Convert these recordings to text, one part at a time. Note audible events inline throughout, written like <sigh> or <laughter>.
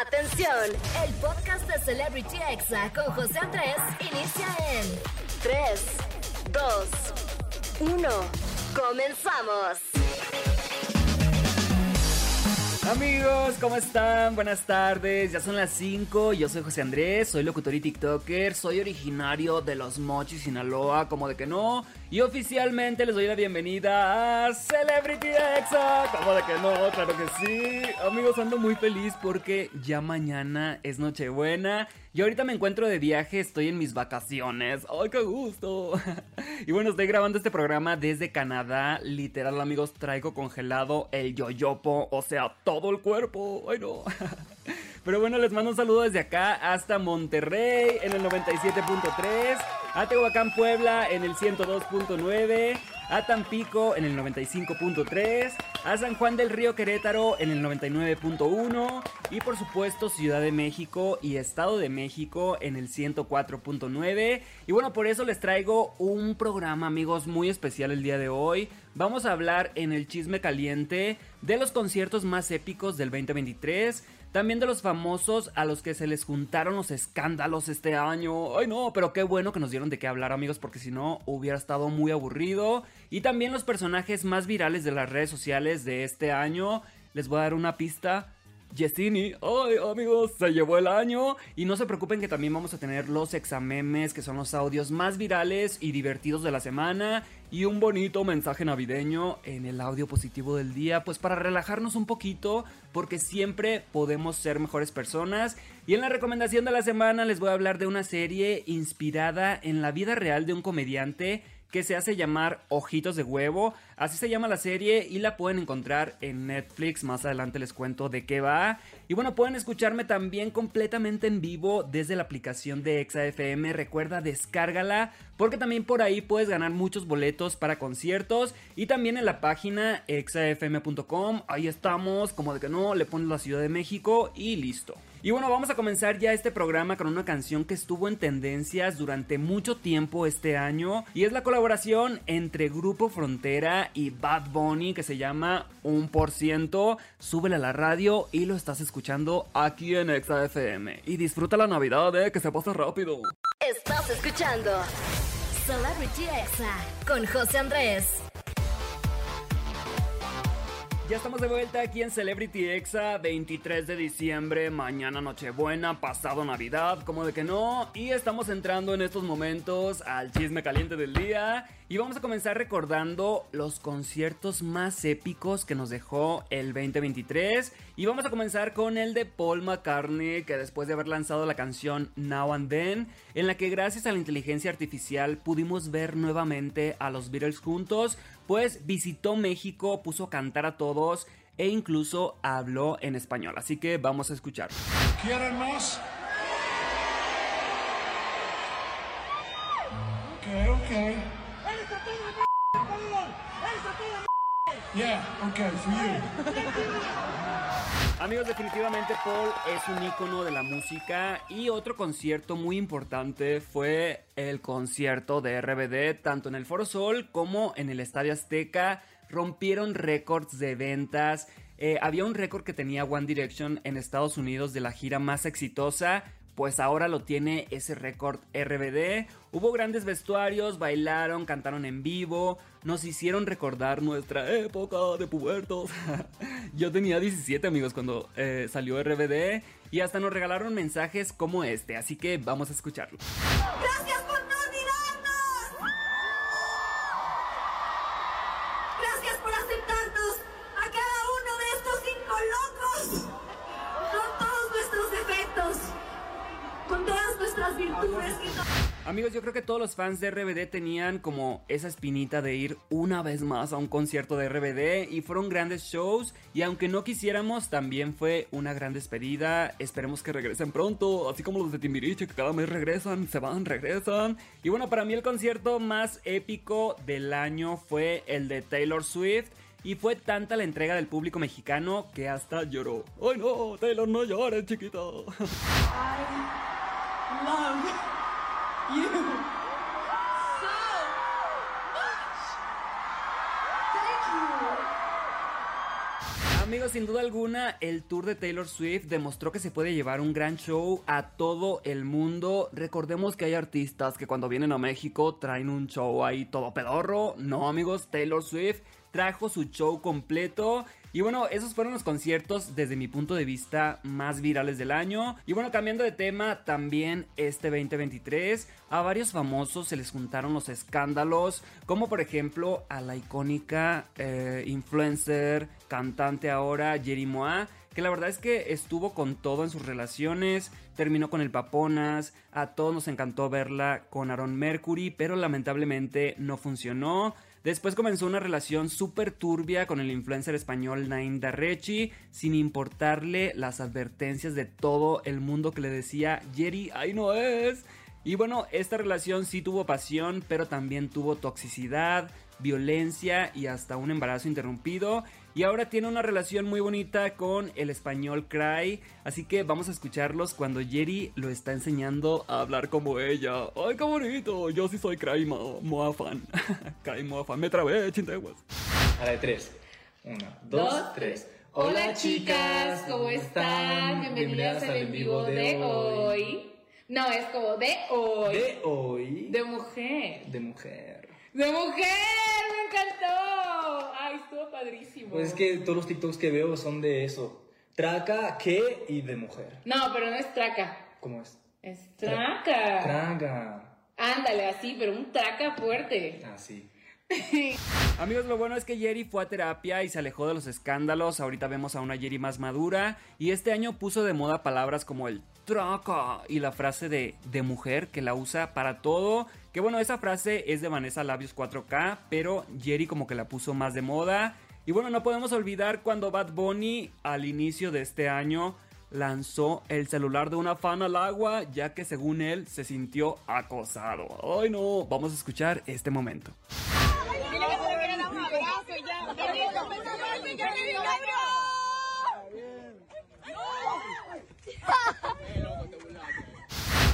Atención, el podcast de Celebrity Exa con José Andrés inicia en 3, 2, 1. Comenzamos. Amigos, ¿cómo están? Buenas tardes, ya son las 5, yo soy José Andrés, soy locutor y TikToker, soy originario de Los Mochis, Sinaloa, como de que no, y oficialmente les doy la bienvenida a Celebrity Exa, como de que no, claro que sí. Amigos, ando muy feliz porque ya mañana es Nochebuena y ahorita me encuentro de viaje, estoy en mis vacaciones. ¡Ay, qué gusto! <laughs> y bueno, estoy grabando este programa desde Canadá, literal amigos, traigo congelado el yoyopo, o sea, todo el cuerpo. ¡Ay, no! <laughs> Pero bueno, les mando un saludo desde acá hasta Monterrey en el 97.3, a Tehuacán, Puebla en el 102.9, a Tampico en el 95.3, a San Juan del Río Querétaro en el 99.1 y por supuesto Ciudad de México y Estado de México en el 104.9. Y bueno, por eso les traigo un programa amigos muy especial el día de hoy. Vamos a hablar en el chisme caliente de los conciertos más épicos del 2023. También de los famosos a los que se les juntaron los escándalos este año. Ay no, pero qué bueno que nos dieron de qué hablar amigos porque si no hubiera estado muy aburrido. Y también los personajes más virales de las redes sociales de este año. Les voy a dar una pista. Yesini, ay amigos, se llevó el año. Y no se preocupen que también vamos a tener los examemes, que son los audios más virales y divertidos de la semana. Y un bonito mensaje navideño en el audio positivo del día, pues para relajarnos un poquito, porque siempre podemos ser mejores personas. Y en la recomendación de la semana les voy a hablar de una serie inspirada en la vida real de un comediante que se hace llamar Ojitos de Huevo. Así se llama la serie y la pueden encontrar en Netflix. Más adelante les cuento de qué va. Y bueno, pueden escucharme también completamente en vivo desde la aplicación de ExaFM. Recuerda, descárgala porque también por ahí puedes ganar muchos boletos para conciertos. Y también en la página exafm.com. Ahí estamos, como de que no, le pones la Ciudad de México y listo. Y bueno, vamos a comenzar ya este programa con una canción que estuvo en tendencias durante mucho tiempo este año y es la colaboración entre Grupo Frontera y Bad Bunny que se llama Un por ciento. Súbele a la radio y lo estás escuchando aquí en Exa FM. Y disfruta la Navidad, eh, que se pasa rápido. Estás escuchando Celebrity Exa con José Andrés. Ya estamos de vuelta aquí en Celebrity Exa, 23 de diciembre, mañana Nochebuena, pasado Navidad, como de que no. Y estamos entrando en estos momentos al chisme caliente del día. Y vamos a comenzar recordando los conciertos más épicos que nos dejó el 2023. Y vamos a comenzar con el de Paul McCartney, que después de haber lanzado la canción Now and Then, en la que gracias a la inteligencia artificial pudimos ver nuevamente a los Beatles juntos, pues visitó México, puso a cantar a todos e incluso habló en español. Así que vamos a escuchar. ¿Quieren más? Amigos, definitivamente Paul es un ícono de la música y otro concierto muy importante fue el concierto de RBD, tanto en el Foro Sol como en el Estadio Azteca. Rompieron récords de ventas. Eh, había un récord que tenía One Direction en Estados Unidos de la gira más exitosa pues ahora lo tiene ese récord RBD. Hubo grandes vestuarios, bailaron, cantaron en vivo, nos hicieron recordar nuestra época de pubertos. <laughs> Yo tenía 17 amigos cuando eh, salió RBD y hasta nos regalaron mensajes como este, así que vamos a escucharlo. ¡Gracias que todos los fans de RBD tenían como esa espinita de ir una vez más a un concierto de RBD y fueron grandes shows y aunque no quisiéramos también fue una gran despedida. Esperemos que regresen pronto, así como los de Timbiriche que cada mes regresan, se van, regresan. Y bueno, para mí el concierto más épico del año fue el de Taylor Swift. Y fue tanta la entrega del público mexicano que hasta lloró. ¡Ay no! Taylor, no llores, chiquito. <laughs> love Amigos, sin duda alguna, el tour de Taylor Swift demostró que se puede llevar un gran show a todo el mundo. Recordemos que hay artistas que cuando vienen a México traen un show ahí todo pedorro. No, amigos, Taylor Swift trajo su show completo. Y bueno, esos fueron los conciertos desde mi punto de vista más virales del año. Y bueno, cambiando de tema, también este 2023 a varios famosos se les juntaron los escándalos, como por ejemplo a la icónica eh, influencer, cantante ahora, Jerry Moa que la verdad es que estuvo con todo en sus relaciones, terminó con el Paponas, a todos nos encantó verla con Aaron Mercury, pero lamentablemente no funcionó. Después comenzó una relación súper turbia con el influencer español Naim Darrechi, sin importarle las advertencias de todo el mundo que le decía, Jerry, ahí no es. Y bueno, esta relación sí tuvo pasión, pero también tuvo toxicidad, violencia y hasta un embarazo interrumpido. Y ahora tiene una relación muy bonita con el español Cry. Así que vamos a escucharlos cuando Jerry lo está enseñando a hablar como ella. ¡Ay, qué bonito! Yo sí soy Cry Moafan. <laughs> Cry Moafan. Me trabé, chinteguas. A la de tres. Una, dos, tres. Hola chicas, ¿cómo están? Bienvenidas al en vivo de hoy. No, es como de hoy. De hoy. De mujer. De mujer. ¡De mujer! ¡Me encantó! ¡Ay, estuvo padrísimo! Pues es que todos los TikToks que veo son de eso. Traca, qué y de mujer. No, pero no es traca. ¿Cómo es? Es traca. Traga. Ándale, así, pero un traca fuerte. Ah, sí. <laughs> Amigos, lo bueno es que Jerry fue a terapia y se alejó de los escándalos. Ahorita vemos a una Jerry más madura. Y este año puso de moda palabras como el traca y la frase de, de mujer que la usa para todo. Que bueno, esa frase es de Vanessa Labios 4K, pero Jerry como que la puso más de moda. Y bueno, no podemos olvidar cuando Bad Bunny al inicio de este año lanzó el celular de una fan al agua, ya que según él se sintió acosado. Ay no, vamos a escuchar este momento.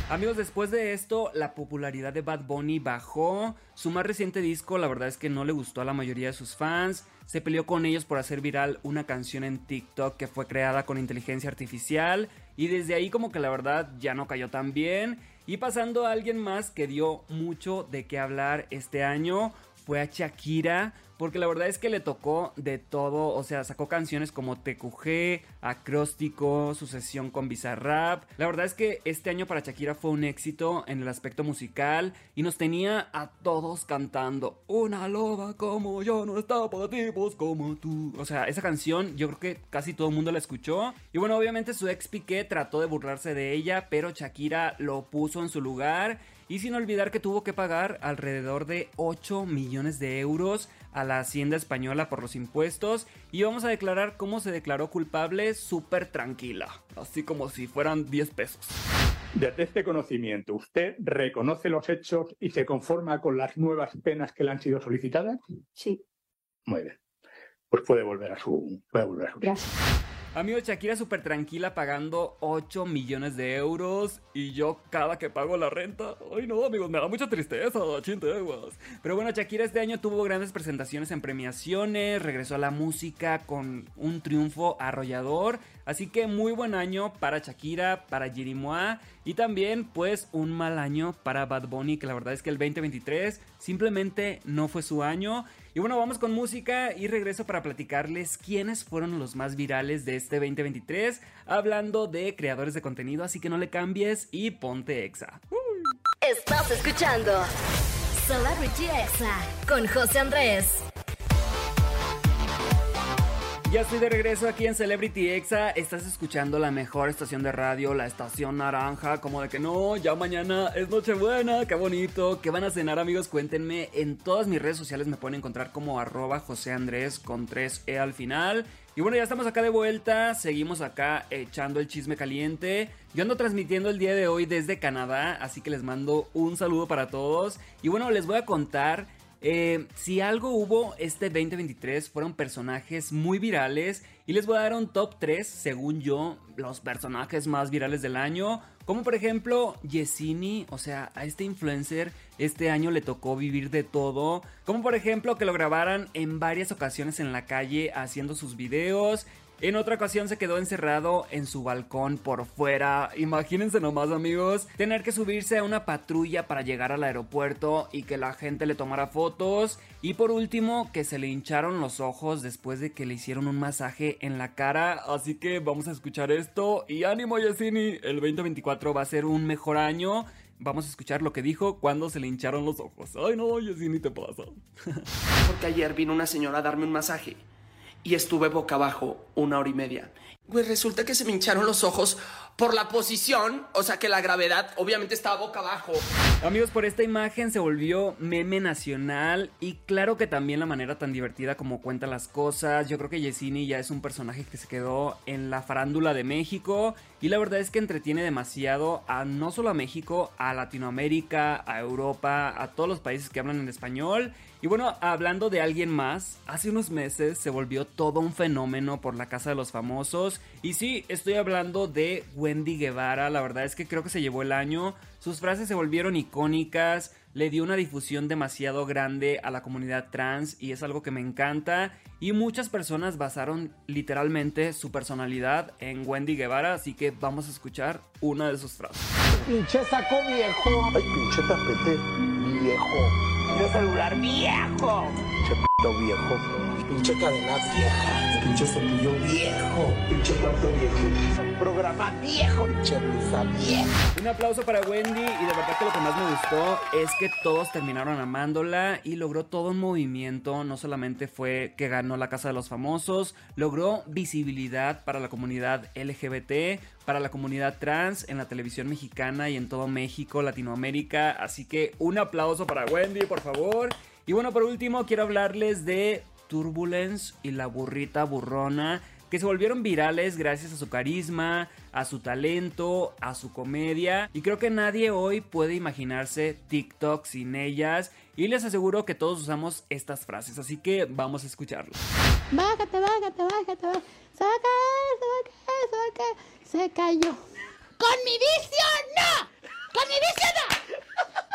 Amigos, después de esto, la popularidad de Bad Bunny bajó. Su más reciente disco, la verdad es que no le gustó a la mayoría de sus fans. Se peleó con ellos por hacer viral una canción en TikTok que fue creada con inteligencia artificial. Y desde ahí, como que la verdad ya no cayó tan bien. Y pasando a alguien más que dio mucho de qué hablar este año, fue a Shakira, porque la verdad es que le tocó de todo, o sea, sacó canciones como TQG, Acróstico, su sesión con Bizarrap. La verdad es que este año para Shakira fue un éxito en el aspecto musical y nos tenía a todos cantando Una loba como yo no está para tipos como tú. O sea, esa canción yo creo que casi todo el mundo la escuchó. Y bueno, obviamente su ex Piqué trató de burlarse de ella, pero Shakira lo puso en su lugar y sin olvidar que tuvo que pagar alrededor de 8 millones de euros a la hacienda española por los impuestos y vamos a declarar cómo se declaró culpable súper tranquila, así como si fueran 10 pesos. Desde este conocimiento, ¿usted reconoce los hechos y se conforma con las nuevas penas que le han sido solicitadas? Sí. Muy bien. Pues puede volver a su... Puede volver a su... Gracias. Amigo, Shakira súper tranquila pagando 8 millones de euros y yo cada que pago la renta, ay no amigos, me da mucha tristeza, chinteguas. Pero bueno, Shakira este año tuvo grandes presentaciones en premiaciones, regresó a la música con un triunfo arrollador, así que muy buen año para Shakira, para Jerimoa y también pues un mal año para Bad Bunny, que la verdad es que el 2023 simplemente no fue su año. Y bueno, vamos con música y regreso para platicarles quiénes fueron los más virales de este 2023, hablando de creadores de contenido, así que no le cambies y ponte exa. Estás escuchando Celebrity Exa con José Andrés. Ya estoy de regreso aquí en Celebrity Exa. Estás escuchando la mejor estación de radio, la estación naranja. Como de que no, ya mañana es Nochebuena. Qué bonito. ¿Qué van a cenar, amigos? Cuéntenme. En todas mis redes sociales me pueden encontrar como arroba José Andrés con 3E al final. Y bueno, ya estamos acá de vuelta. Seguimos acá echando el chisme caliente. Yo ando transmitiendo el día de hoy desde Canadá. Así que les mando un saludo para todos. Y bueno, les voy a contar eh, si algo hubo este 2023 fueron personajes muy virales y les voy a dar un top 3 según yo los personajes más virales del año. Como por ejemplo Yesini, o sea, a este influencer este año le tocó vivir de todo. Como por ejemplo que lo grabaran en varias ocasiones en la calle haciendo sus videos. En otra ocasión se quedó encerrado en su balcón por fuera. Imagínense nomás amigos, tener que subirse a una patrulla para llegar al aeropuerto y que la gente le tomara fotos. Y por último, que se le hincharon los ojos después de que le hicieron un masaje en la cara. Así que vamos a escuchar esto. Y ánimo Yesini, el 2024 va a ser un mejor año. Vamos a escuchar lo que dijo cuando se le hincharon los ojos. Ay no, Yesini te pasa. <laughs> Porque ayer vino una señora a darme un masaje y estuve boca abajo una hora y media. Pues resulta que se me hincharon los ojos por la posición, o sea que la gravedad obviamente estaba boca abajo. Amigos, por esta imagen se volvió meme nacional y claro que también la manera tan divertida como cuenta las cosas. Yo creo que Yesini ya es un personaje que se quedó en la farándula de México y la verdad es que entretiene demasiado a no solo a México, a Latinoamérica, a Europa, a todos los países que hablan en español. Y bueno, hablando de alguien más, hace unos meses se volvió todo un fenómeno por la Casa de los Famosos. Y sí, estoy hablando de Wendy Guevara, la verdad es que creo que se llevó el año. Sus frases se volvieron icónicas, le dio una difusión demasiado grande a la comunidad trans y es algo que me encanta. Y muchas personas basaron literalmente su personalidad en Wendy Guevara, así que vamos a escuchar una de sus frases. Pinche saco viejo. Ay, pinche tapete viejo. Pinche celular viejo. P viejo. Pinche cadena vieja. Pinche cepillo viejo. Pinche plato viejo. Programa viejo. Pinche risa viejo. Un aplauso para Wendy y de verdad que lo que más me gustó es que todos terminaron amándola y logró todo un movimiento, no solamente fue que ganó la Casa de los Famosos, logró visibilidad para la comunidad LGBT, para la comunidad trans en la televisión mexicana y en todo México, Latinoamérica, así que un aplauso para Wendy, por favor. Y bueno, por último quiero hablarles de Turbulence y la burrita burrona que se volvieron virales gracias a su carisma, a su talento, a su comedia. Y creo que nadie hoy puede imaginarse TikTok sin ellas. Y les aseguro que todos usamos estas frases, así que vamos a escucharlas. Bájate, bájate, bájate, bájate. Saca, saca, saca. Se cayó. ¡Con mi vicio no! ¡Con mi vicio no!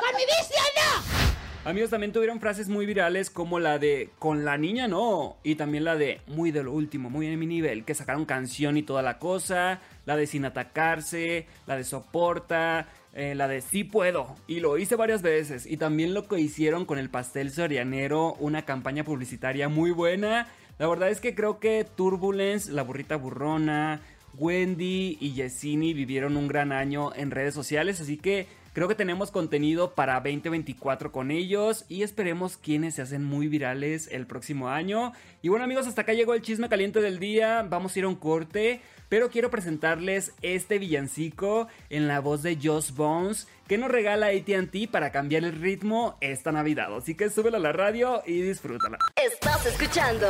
¡Con mi vicio no! Amigos, también tuvieron frases muy virales como la de con la niña no. Y también la de muy de lo último, muy en mi nivel, que sacaron canción y toda la cosa. La de sin atacarse, la de soporta, eh, la de sí puedo. Y lo hice varias veces. Y también lo que hicieron con el pastel sorianero, una campaña publicitaria muy buena. La verdad es que creo que Turbulence, la burrita burrona, Wendy y Yesini vivieron un gran año en redes sociales. Así que Creo que tenemos contenido para 2024 con ellos y esperemos quienes se hacen muy virales el próximo año. Y bueno amigos, hasta acá llegó el chisme caliente del día. Vamos a ir a un corte, pero quiero presentarles este villancico en la voz de Joss Bones que nos regala ATT para cambiar el ritmo esta Navidad. Así que súbela a la radio y disfrútala. Estás escuchando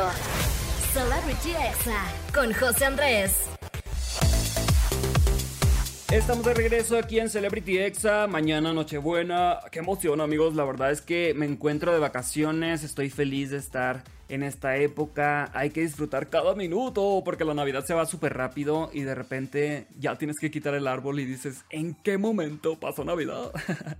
Celebrity Exa con José Andrés. Estamos de regreso aquí en Celebrity Exa, mañana Nochebuena. Qué emoción amigos, la verdad es que me encuentro de vacaciones, estoy feliz de estar en esta época. Hay que disfrutar cada minuto porque la Navidad se va súper rápido y de repente ya tienes que quitar el árbol y dices, ¿en qué momento pasó Navidad?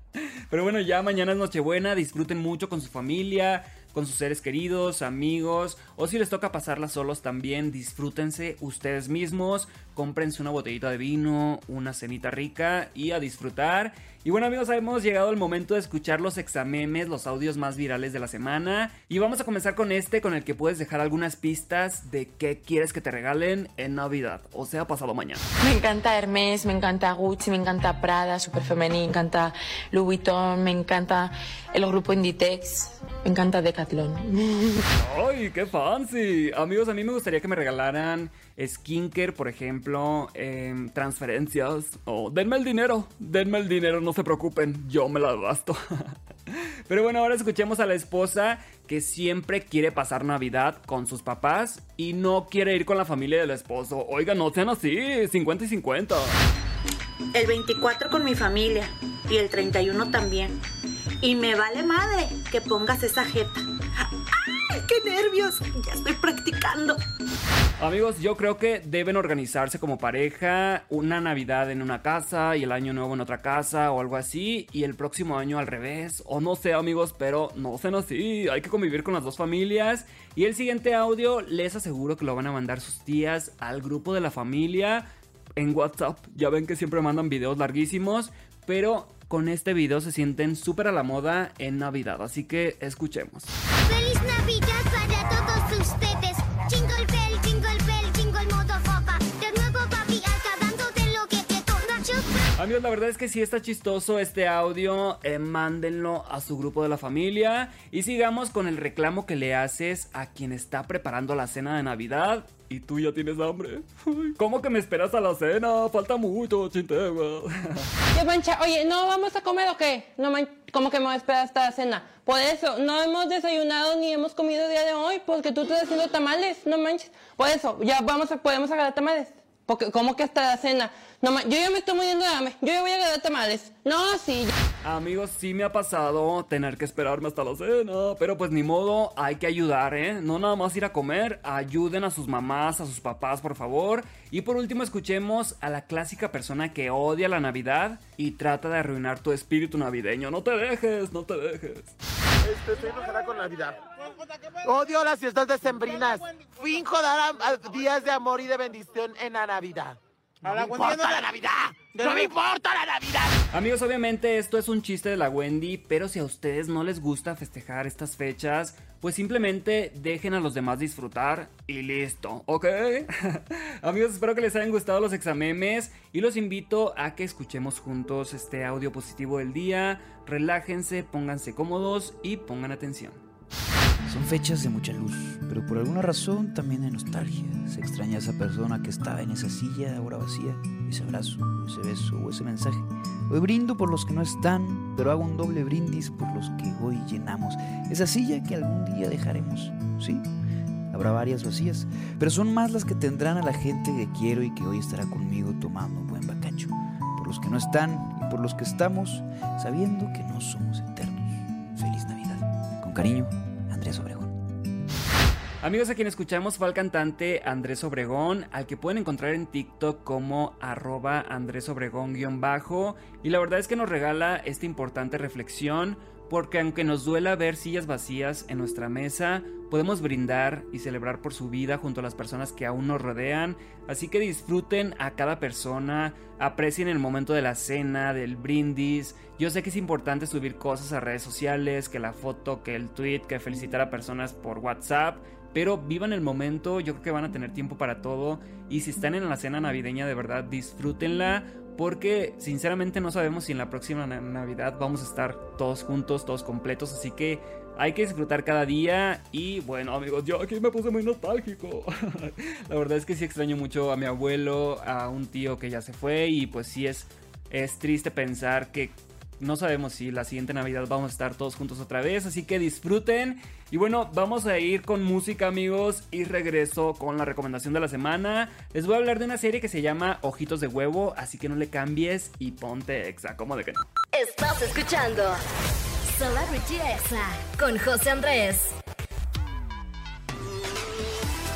<laughs> Pero bueno, ya mañana es Nochebuena, disfruten mucho con su familia con sus seres queridos, amigos, o si les toca pasarla solos también, disfrútense ustedes mismos, cómprense una botellita de vino, una cenita rica y a disfrutar. Y bueno amigos, hemos llegado al momento de escuchar los examemes, los audios más virales de la semana. Y vamos a comenzar con este, con el que puedes dejar algunas pistas de qué quieres que te regalen en Navidad, o sea, pasado mañana. Me encanta Hermes, me encanta Gucci, me encanta Prada, Super Femenino, me encanta Louis Vuitton, me encanta el grupo Inditex, me encanta Decathlon. <laughs> ¡Ay, qué fancy! Amigos, a mí me gustaría que me regalaran skincare, por ejemplo, em, transferencias o denme el dinero, denme el dinero, no se preocupen, yo me lo gasto. <laughs> Pero bueno, ahora escuchemos a la esposa que siempre quiere pasar Navidad con sus papás y no quiere ir con la familia del esposo. Oiga, no sean así, 50 y 50. El 24 con mi familia y el 31 también. Y me vale madre que pongas esa jeta. ¡Ay, qué nervios! Ya estoy practicando. Amigos, yo creo que deben organizarse como pareja, una Navidad en una casa y el año nuevo en otra casa o algo así, y el próximo año al revés, o no sé amigos, pero no sean así, hay que convivir con las dos familias. Y el siguiente audio les aseguro que lo van a mandar sus tías al grupo de la familia en WhatsApp. Ya ven que siempre mandan videos larguísimos, pero con este video se sienten súper a la moda en Navidad, así que escuchemos. ¡Feliz Navidad Amigos, la verdad es que sí está chistoso este audio. eh, mándenlo a su grupo de la familia. Y sigamos con el reclamo que le haces a quien está preparando la cena de Navidad. Y tú ya tienes hambre. Uy, ¿Cómo que me esperas a la cena? Falta mucho, chintegua. Ya, mancha, oye, ¿no vamos a comer o qué? No man, ¿cómo que me voy a esperar hasta la cena? Por eso, no hemos desayunado ni hemos comido el día de hoy, porque tú estás haciendo tamales, no manches. Por eso, ya vamos a, podemos agarrar tamales. Porque, ¿cómo que hasta la cena? No yo ya me estoy muriendo de hambre, yo ya voy a agarrar tamales. No, sí, Amigos, sí me ha pasado tener que esperarme hasta la cena, pero pues ni modo, hay que ayudar, ¿eh? No nada más ir a comer, ayuden a sus mamás, a sus papás, por favor. Y por último, escuchemos a la clásica persona que odia la Navidad y trata de arruinar tu espíritu navideño. No te dejes, no te dejes. Este, estoy enojada con Navidad. Odio las fiestas decembrinas. Finjo dar a- a días de amor y de bendición en la Navidad. No me importa la Navidad. No me importa la Navidad. Amigos, obviamente esto es un chiste de la Wendy, pero si a ustedes no les gusta festejar estas fechas, pues simplemente dejen a los demás disfrutar y listo, ¿ok? <laughs> Amigos, espero que les hayan gustado los examemes y los invito a que escuchemos juntos este audio positivo del día. Relájense, pónganse cómodos y pongan atención. Son fechas de mucha luz, pero por alguna razón también de nostalgia. Se extraña a esa persona que estaba en esa silla ahora vacía, ese abrazo, ese beso o ese mensaje. Hoy brindo por los que no están, pero hago un doble brindis por los que hoy llenamos. Esa silla que algún día dejaremos, ¿sí? Habrá varias vacías, pero son más las que tendrán a la gente que quiero y que hoy estará conmigo tomando un buen bacacho. Por los que no están y por los que estamos, sabiendo que no somos eternos. Feliz Navidad. Con cariño. Amigos, a quien escuchamos fue al cantante Andrés Obregón, al que pueden encontrar en TikTok como arroba Andrés Obregón guion bajo. Y la verdad es que nos regala esta importante reflexión, porque aunque nos duela ver sillas vacías en nuestra mesa, podemos brindar y celebrar por su vida junto a las personas que aún nos rodean. Así que disfruten a cada persona, aprecien el momento de la cena, del brindis. Yo sé que es importante subir cosas a redes sociales, que la foto, que el tweet, que felicitar a personas por WhatsApp. Pero vivan el momento, yo creo que van a tener tiempo para todo. Y si están en la cena navideña, de verdad, disfrútenla. Porque sinceramente no sabemos si en la próxima na- Navidad vamos a estar todos juntos, todos completos. Así que hay que disfrutar cada día. Y bueno, amigos, yo aquí me puse muy nostálgico. <laughs> la verdad es que sí extraño mucho a mi abuelo, a un tío que ya se fue. Y pues sí es, es triste pensar que no sabemos si la siguiente Navidad vamos a estar todos juntos otra vez, así que disfruten. Y bueno, vamos a ir con música amigos y regreso con la recomendación de la semana. Les voy a hablar de una serie que se llama Ojitos de Huevo, así que no le cambies y ponte exa, como de que no. Estás escuchando Celebrity Exa con José Andrés.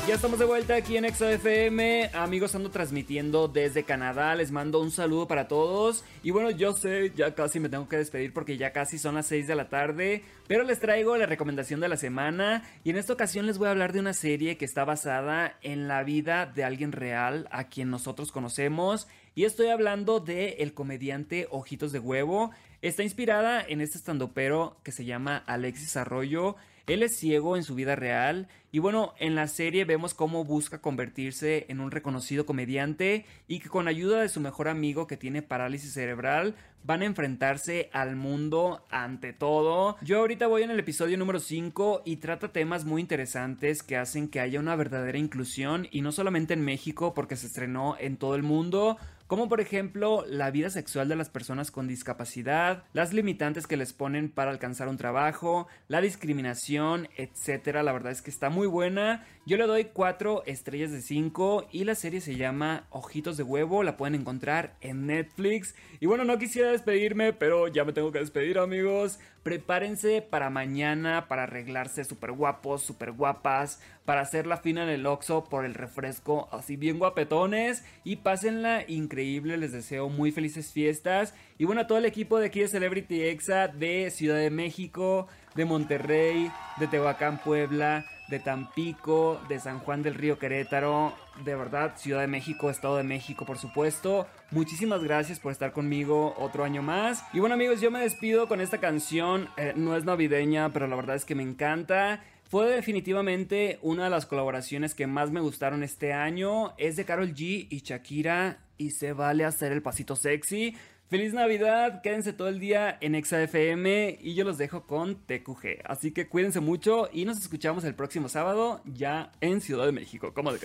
Ya estamos de vuelta aquí en Exa FM. Amigos, ando transmitiendo desde Canadá. Les mando un saludo para todos. Y bueno, yo sé, ya casi me tengo que despedir porque ya casi son las 6 de la tarde. Pero les traigo la recomendación de la semana. Y en esta ocasión les voy a hablar de una serie que está basada en la vida de alguien real a quien nosotros conocemos. Y estoy hablando de el comediante Ojitos de Huevo. Está inspirada en este estandopero que se llama Alexis Arroyo. Él es ciego en su vida real y bueno, en la serie vemos cómo busca convertirse en un reconocido comediante y que con ayuda de su mejor amigo que tiene parálisis cerebral van a enfrentarse al mundo ante todo. Yo ahorita voy en el episodio número 5 y trata temas muy interesantes que hacen que haya una verdadera inclusión y no solamente en México porque se estrenó en todo el mundo, como por ejemplo la vida sexual de las personas con discapacidad, las limitantes que les ponen para alcanzar un trabajo, la discriminación, etcétera. La verdad es que está muy buena. Yo le doy 4 estrellas de 5 y la serie se llama Ojitos de Huevo. La pueden encontrar en Netflix. Y bueno, no quisiera despedirme, pero ya me tengo que despedir, amigos. Prepárense para mañana para arreglarse súper guapos, súper guapas, para hacer la fina en el Oxxo por el refresco, así bien guapetones y pásenla increíble. Les deseo muy felices fiestas. Y bueno, a todo el equipo de aquí de Celebrity Exa de Ciudad de México, de Monterrey, de Tehuacán, Puebla, de Tampico, de San Juan del Río Querétaro, de verdad, Ciudad de México, Estado de México, por supuesto. Muchísimas gracias por estar conmigo otro año más. Y bueno amigos, yo me despido con esta canción. Eh, no es navideña, pero la verdad es que me encanta. Fue definitivamente una de las colaboraciones que más me gustaron este año. Es de Carol G y Shakira y se vale hacer el pasito sexy. Feliz Navidad, quédense todo el día en ExaFM y yo los dejo con TQG. Así que cuídense mucho y nos escuchamos el próximo sábado ya en Ciudad de México. ¿Cómo de?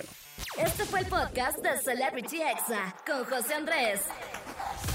Este fue el podcast de Celebrity Exa con José Andrés.